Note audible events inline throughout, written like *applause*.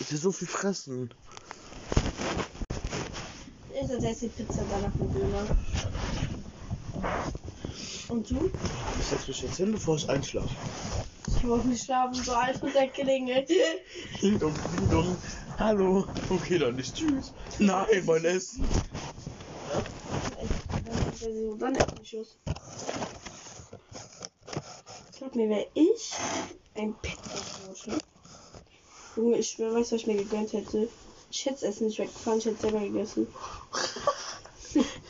Ich will so viel fressen. Ich esse jetzt die Pizza danach mit Döner. Und du? Ich setze mich jetzt hin, bevor ich einschlafe. Ich muss nicht schlafen, so alt und der klingelt. Ding dong, ding dong. Hallo. Okay, dann nicht. Tschüss. Nein, mein Essen. Dann esse ich Schuss. Glaub mir, wäre ich ein Pizza-Tausch. Junge, ich weißt du, was ich mir gegönnt hätte? Ich hätte Essen nicht weggefahren, ich hätte es selber gegessen. *laughs*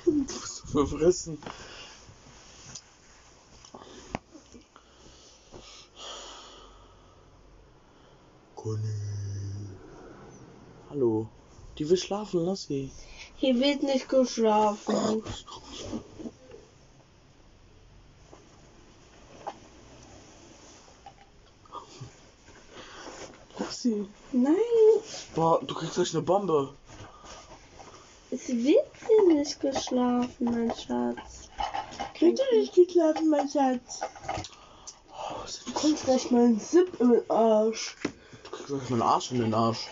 Du bist so verfressen. Conny. Hallo. Die will schlafen, lass sie. Hier wird nicht geschlafen. Lass sie. Nein, Boah, du kriegst gleich eine Bombe. es wird hier nicht geschlafen, mein Schatz. Kriegst du nicht geschlafen, mein Schatz? Oh, Du kommst gleich mal einen Zip im Arsch. Du kriegst gleich meinen Arsch in den Arsch.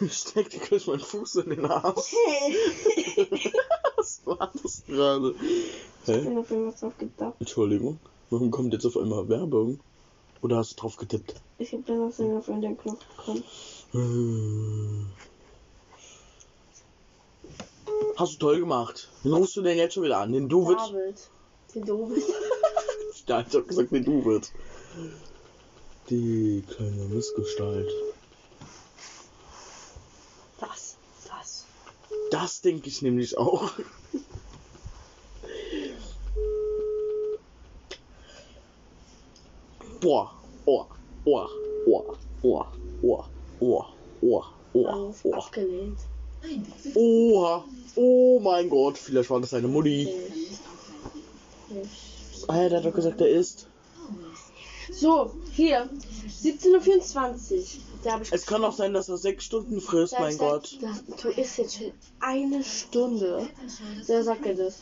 Ich steck dir gleich meinen Fuß in den Arsch. *laughs* Was war das gerade? Ich Hä? bin auf irgendwas drauf gedacht. Entschuldigung. Warum kommt jetzt auf einmal Werbung? Oder hast du drauf getippt? Ich hab dann auf irgendeinen Knopf bekommen. Hm. Hast du toll gemacht. Wen rufst du denn jetzt schon wieder an? Den Duwit? Den David. Ja, ich hab gesagt, den Duwit. Die kleine Missgestalt. Was? Was? Das denke ich nämlich auch. Boah, oh, oh, oh, oh, oh, oh, oh, oh, oh. abgelehnt. Oha, oh mein Gott, vielleicht war das seine Mutti. Ah, der hat doch gesagt, er ist. So, hier. 17.24 Uhr. Da hab ich Es kann auch sein, dass er sechs Stunden frisst, mein Gott. das- Du isst jetzt schon eine Stunde. Da sagt er das.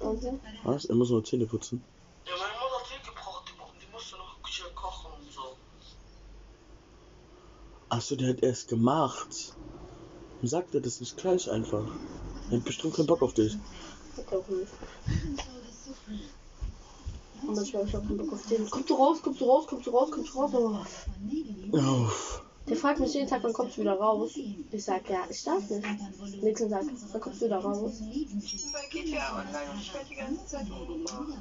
Dann- Was? Er muss nur Zähne putzen. Ja, meine Mutter hat Tee gebraucht, die, die musste noch schön kochen und so. Achso, der hat erst gemacht. Warum sagt er das nicht gleich einfach? Er hat bestimmt keinen Bock auf dich. Er auch nicht. Und manchmal hab ich auch keinen Bock auf den. Kommst du raus, kommst du raus, kommst du raus, kommst du raus. Oh. Uff. Der fragt mich jeden Tag, wann kommst du wieder raus? Ich sag, ja, ich darf nicht. Nächsten Tag, wann kommst du wieder raus? Weil geht ja online und ich werde die ganze Zeit umgebracht.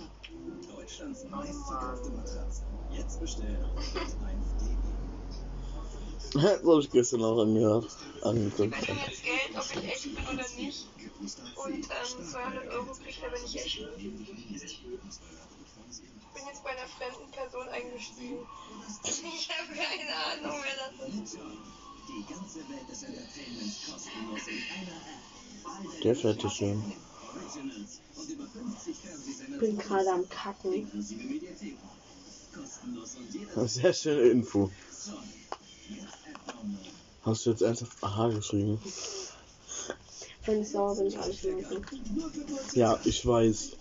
Deutschlands meistverkaufte Matratze. Jetzt bestellen. *laughs* 1D. Das habe ich gestern auch angehört. Angeguckt. Ich kriege jetzt Geld, ob ich echt bin oder nicht. Und ähm, 200 Euro kriegt er, wenn ich echt bin. Ich bin jetzt bei einer fremden Person eingestiegen. *laughs* Ich habe keine Ahnung, wer das ist. Die ganze Welt des Entertainments kostenlos in einer App. Der fährt schön. Originals und über 50 Fernsehsender Ich bin gerade am Kacken. Sehr schöne Info. Hast du jetzt ernsthaft Aha geschrieben? Wenn ich sauer bin, ich alles merken. Ja, ich weiß.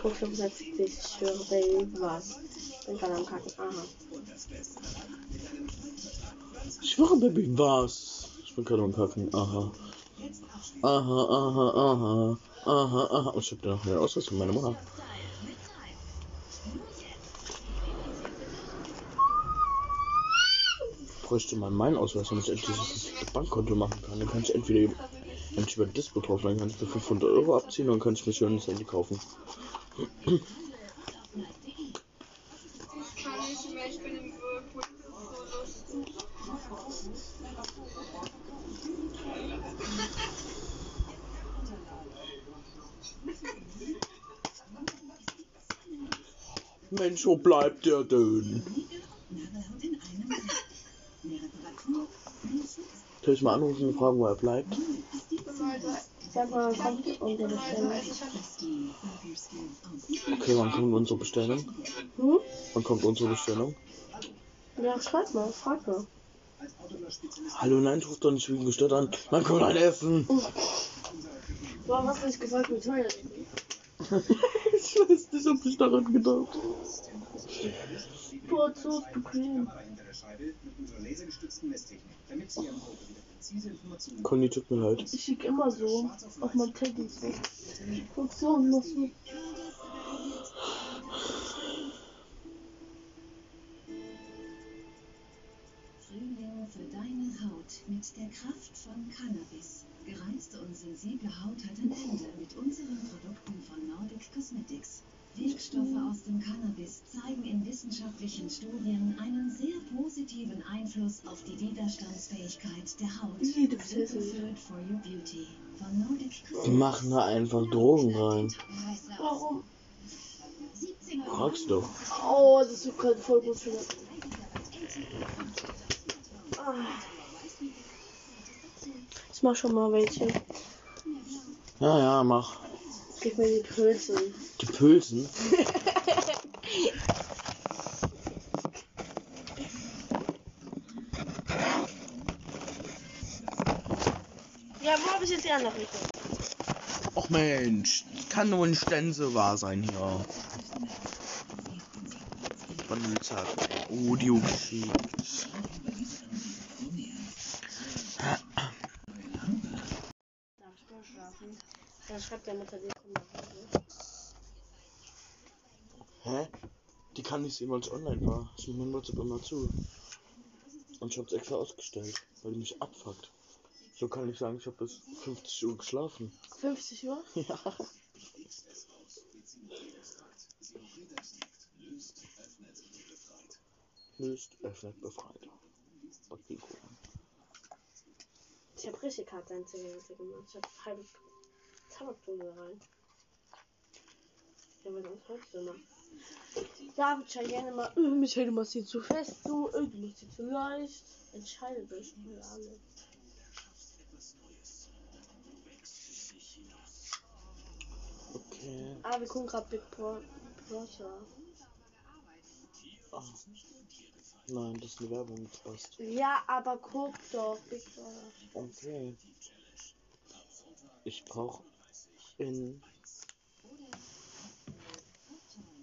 Guck, ich hab gesagt, ich schwöre, Baby, was? Ich bin gerade am Kacken. Aha. Ich schwöre, Baby, was? Ich bin gerade am Kacken. Aha. Aha, aha, aha. Aha, aha. Oh, ich hab da noch Ausweis von meiner Mutter. Bräuchte mal meinen Ausweis, damit ich endlich das Bankkonto machen kann. Dann kann ich entweder endlich über Dispo drauf, dann kann ich mir 500 Euro abziehen und kann ich mir schön das Handy kaufen. Mensch, wo bleibt der denn? Soll ich mal anrufen und fragen, wo er bleibt? Sag mal, kommt unsere Bestellung? Okay, wann kommt unsere Bestellung? Hm? Wann kommt unsere Bestellung? Ja, schreib mal, frag mal. Hallo, nein, ruf doch nicht wegen gestört an. Man kommt ein Essen. Warum hast du nicht gesagt, wie teuer *laughs* ich weiß nicht, ob ich daran gedacht kurz, so ist bequem. Damit Sie Ihrem Auto wieder präzise Informationen Conny, tut mir leid. Ich schick immer so auf mein Teddy so. Funktion noch so. Frühling für deine Haut mit der Kraft von Cannabis. Gereizte und sensible Haut hat ein Ende mit unseren Produkten von Nordic Cosmetics. Wirkstoffe aus dem Cannabis zeigen in wissenschaftlichen Studien einen sehr positiven Einfluss auf die Widerstandsfähigkeit der Haut. Die machen da einfach Drogen rein. Warum? Fragst du. Oh, das ist gerade voll gut für das. Ah. Ich mach schon mal welche. Ja, ja, mach. Gib mir die Pilze. Die Pülsen. *laughs* Ja, wo habe ich jetzt die andere Richtung? Och Mensch, kann nur ein Stense wahr sein hier. Vanillezack. Audio geschickt. Darf ich mal schlafen? Dann schreibt der Mutter, die kommt nach Hause. Hä? Die kann nicht sehen, weil es online war. Ich mach mein WhatsApp immer zu. Und ich hab's extra ausgestellt, weil die mich abfuckt. So kann ich sagen, ich habe bis 50 Uhr geschlafen. 50 Uhr? *laughs* Ja. Löst, öffnet, befreit. Bakiko. Ich habe richtig hart ein Zigarette gemacht. Ich habe halbe Tabakdose rein. Ja, was ist heute so noch? David schreibt gerne mal, äh, Michael, du machst sie zu fest, du, äh, du machst sie zu leicht. Entscheide dich mal alle. Okay. Ah, wir gucken gerade Big Bro- Brother. Ah. Nein, das ist eine Werbung, das passt. Ja, aber guck doch, Big Brother. Okay. Ich brauch in.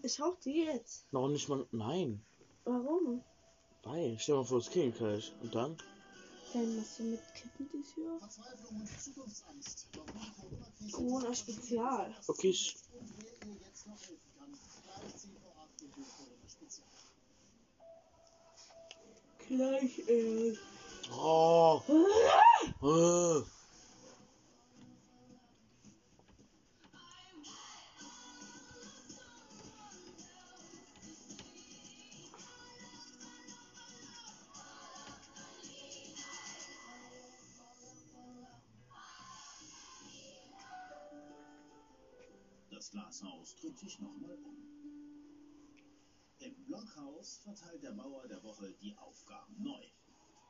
Ich hauch die jetzt. Noch nicht mal. Nein. Warum? Weil. Stell mal vor, es ging gleich. Und dann? Denn was du mit Kippen dies Jahr? Corona Spezial. Okay, ich. Gleich erst. Oh. Äh. Das Glashaus dreht sich nochmal um. Im Blockhaus verteilt der Bauer der Woche die Aufgaben neu.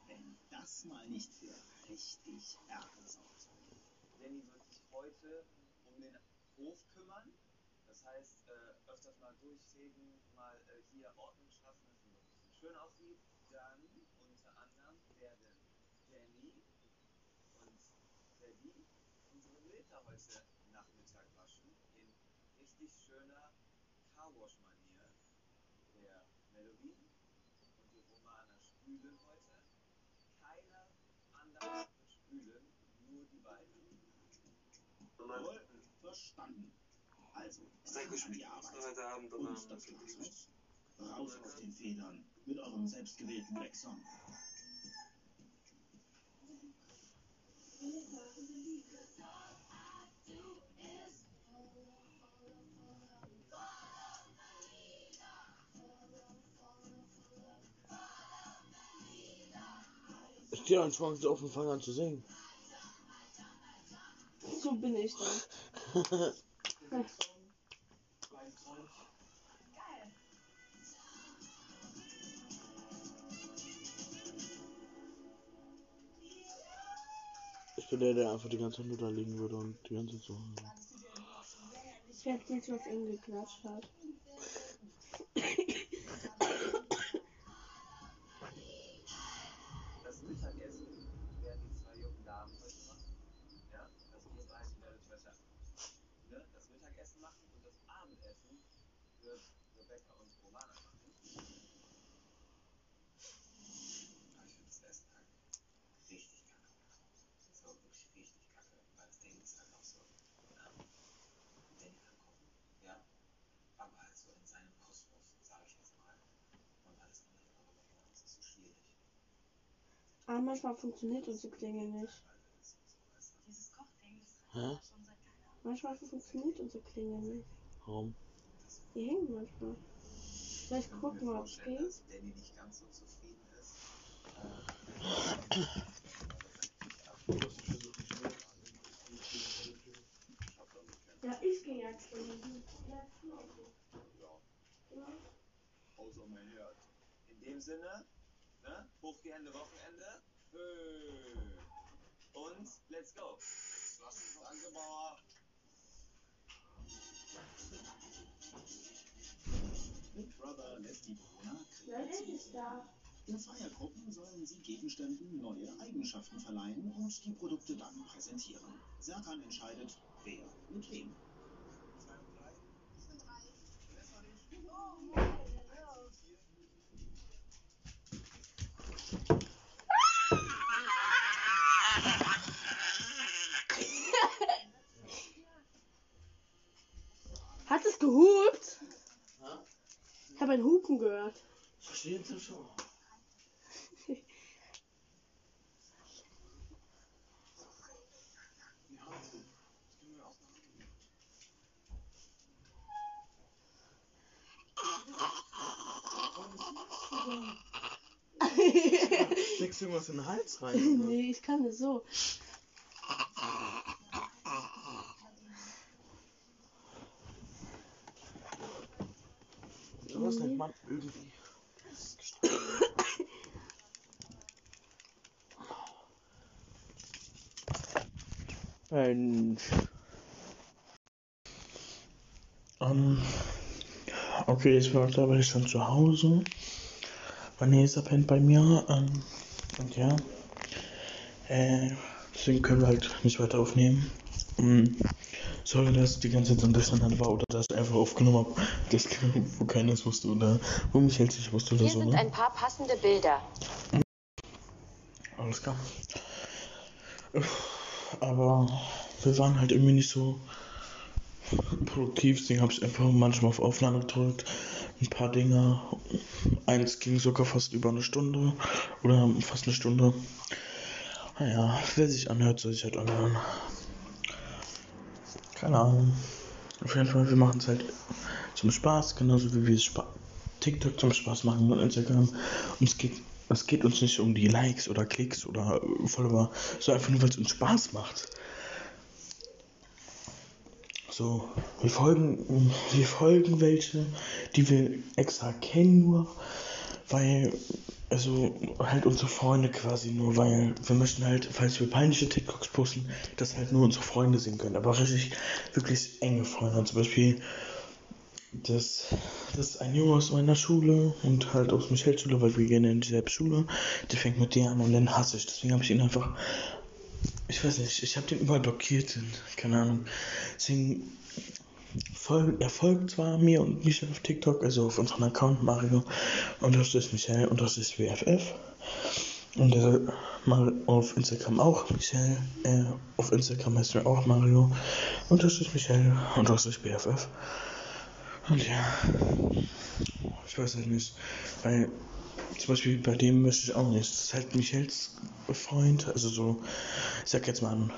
Wenn das mal nicht für richtig Ärger sorgt. Danny wird sich heute um den Hof kümmern. Das heißt, äh, öfters mal durchsägen, mal äh, hier Ordnung schaffen, dass es schön aussieht. Dann unter anderem werden Danny und Teddy unsere Meter heute Nachmittag waschen richtig schöner Carwash-Manier. Der Melody und die Romana spülen heute. Keiner anders wird spülen, nur die beiden. Jawohl, verstanden. Also, Sehr gut, an die Arbeit. Abend Und das Glashaus. Raus aus den Federn mit eurem selbstgewählten Black Song. Stehe dann schwankend auf und fange an zu singen. So bin ich dann. *laughs* Ich bin der, der einfach die ganze Zeit nur da liegen würde und die ganze Zeit so. Ich werde nicht, was ihm geklatscht hat. Das Mittagessen werden die zwei jungen Damen heute machen. Ja, also ihr beiden werdet heute ne, das Mittagessen machen und das Abendessen wird Rebecca und Romana machen. Aber manchmal funktioniert unsere Klinge nicht. Hä? Manchmal funktioniert unsere Klinge nicht. Warum? Die hängen manchmal. Vielleicht gucken wir, ob es geht. dass Danny nicht ganz so zufrieden ist. Ja, ich gehe ja klingen. Ja, Außer mein Herz. In dem Sinne, ne? Hoch die Hände, Wochenende. Und let's go. Danke, Bauer. Big Brother lässt die Bewohner kreativ. In Zweiergruppen sollen sie Gegenständen neue Eigenschaften verleihen und die Produkte dann präsentieren. Serkan entscheidet, wer mit wem. Hat es gehupt? Ich habe ein Hupen gehört. Verstehen Sie schon? *laughs* Steckst du irgendwas in den Hals rein? oder? nee, ich kann es so. Sowas nennt man irgendwie. Mensch. Ähm, okay, ich war glaube ich schon zu Hause. Vanessa pennt bei mir. Ähm, und ja. Äh, deswegen können wir halt nicht weiter aufnehmen. Ähm, sorry, dass die ganze Zeit so ein Durcheinander war oder dass ich einfach aufgenommen habe, *laughs* das, wo keines wusste oder wo mich hält sich wusste oder Hier so. sind Ne? ein paar passende Bilder. Alles klar. Aber wir waren halt irgendwie nicht so produktiv, deswegen habe ich einfach manchmal auf Aufnahme gedrückt. Ein paar Dinge. Eins ging sogar fast über eine Stunde oder fast eine Stunde. Naja, wer sich anhört, soll sich halt anhören. Keine Ahnung. Auf jeden Fall, wir machen es halt zum Spaß, genauso wie wir es Spa TikTok zum Spaß machen und Instagram. Und es geht, es geht uns nicht um die Likes oder Klicks oder äh, Follower, sondern einfach nur, weil es uns Spaß macht. So, wir folgen, wir folgen welche, die wir extra kennen nur, weil, also halt unsere Freunde quasi nur, weil wir möchten halt, falls wir peinliche TikToks posten, dass halt nur unsere Freunde sehen können, aber richtig, wirklich enge Freunde, zum Beispiel, das, das ist ein Junge aus meiner Schule und halt aus Michels Schule, weil wir gehen in dieselbe Schule, der fängt mit dir an und dann hasse ich, deswegen habe ich ihn einfach ich weiß nicht, ich habe den überall blockiert, keine Ahnung. Deswegen folgt, er folgt zwar mir und Michel auf TikTok, also auf unserem Account Mario unterstrich Michel unterstrich WFF. Und er mal auf Instagram auch Michel, äh, auf Instagram heißt er auch Mario unterstrich Michel unterstrich BFF. Und ja, ich weiß halt nicht, weil zum Beispiel bei dem möchte ich auch nicht. Das ist halt Michels Freund, also so, ich sag jetzt mal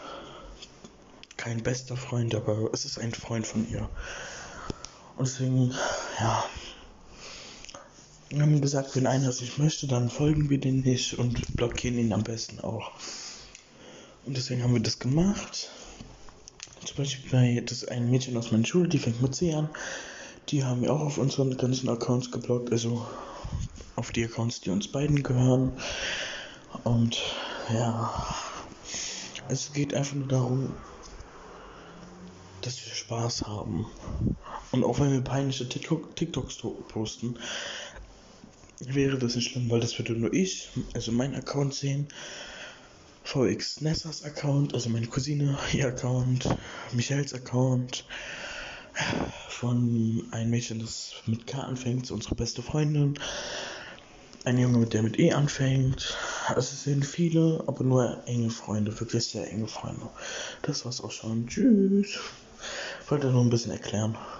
kein bester Freund, aber es ist ein Freund von ihr. Und deswegen, ja. Wir haben gesagt, wenn einer es nicht möchte, dann folgen wir den nicht und blockieren ihn am besten auch. Und deswegen haben wir das gemacht. Zum Beispiel bei, das ein Mädchen aus meiner Schule, die fängt mit C an. Die haben wir auch auf unseren ganzen Accounts geblockt, also auf die Accounts, die uns beiden gehören. Und ja, es geht einfach nur darum, dass wir Spaß haben. Und auch wenn wir peinliche TikTok TikToks to- posten, wäre das nicht schlimm, weil das würde nur ich, also mein Account sehen. VX Nessas Account, also meine Cousine, ihr Account, Michels Account, von einem Mädchen, das mit K anfängt, unsere beste Freundin, ein Junge, mit der mit E anfängt. Also es sind viele, aber nur enge Freunde, wirklich sehr enge Freunde. Das war's auch schon. Tschüss. Wollte nur ein bisschen erklären.